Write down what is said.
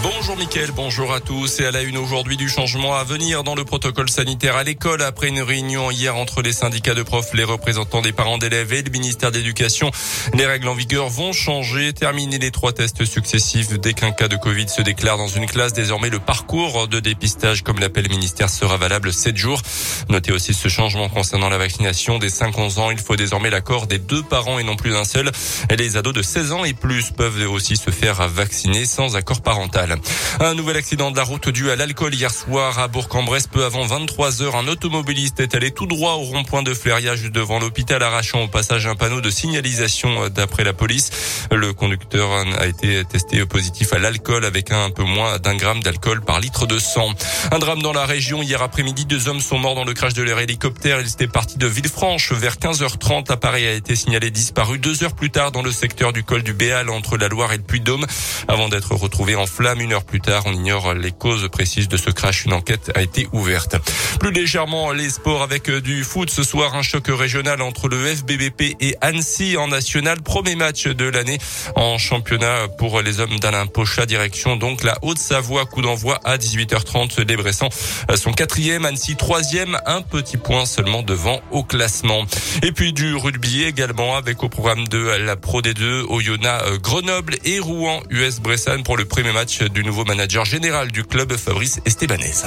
Bonjour Mickaël, bonjour à tous. Et à la une aujourd'hui du changement à venir dans le protocole sanitaire à l'école après une réunion hier entre les syndicats de profs, les représentants des parents d'élèves et le ministère d'éducation. Les règles en vigueur vont changer. Terminer les trois tests successifs dès qu'un cas de Covid se déclare dans une classe. Désormais, le parcours de dépistage, comme l'appelle le ministère, sera valable 7 jours. Notez aussi ce changement concernant la vaccination des 5-11 ans. Il faut désormais l'accord des deux parents et non plus d'un seul. Les ados de 16 ans et plus peuvent aussi se faire vacciner sans accord parental. Un nouvel accident de la route dû à l'alcool hier soir à Bourg-en-Bresse. Peu avant 23 heures, un automobiliste est allé tout droit au rond-point de Flériage devant l'hôpital, arrachant au passage un panneau de signalisation d'après la police. Le conducteur a été testé positif à l'alcool avec un peu moins d'un gramme d'alcool par litre de sang. Un drame dans la région. Hier après-midi, deux hommes sont morts dans le crash de leur hélicoptère. Ils étaient partis de Villefranche vers 15h30. L'appareil a été signalé disparu deux heures plus tard dans le secteur du col du Béal entre la Loire et le Puy-de-Dôme avant d'être retrouvé en flamme une heure plus tard. On ignore les causes précises de ce crash. Une enquête a été ouverte. Plus légèrement, les sports avec euh, du foot. Ce soir, un choc régional entre le FBBP et Annecy en national. Premier match de l'année en championnat pour les hommes d'Alain Pocha. Direction donc la Haute-Savoie. Coup d'envoi à 18h30. Les Bressans sont quatrième, Annecy troisième. Un petit point seulement devant au classement. Et puis du rugby également avec au programme de la Pro D2 Oyonnax euh, Grenoble et Rouen US Bressan pour le premier match du nouveau manager général du club, Fabrice Estebanez.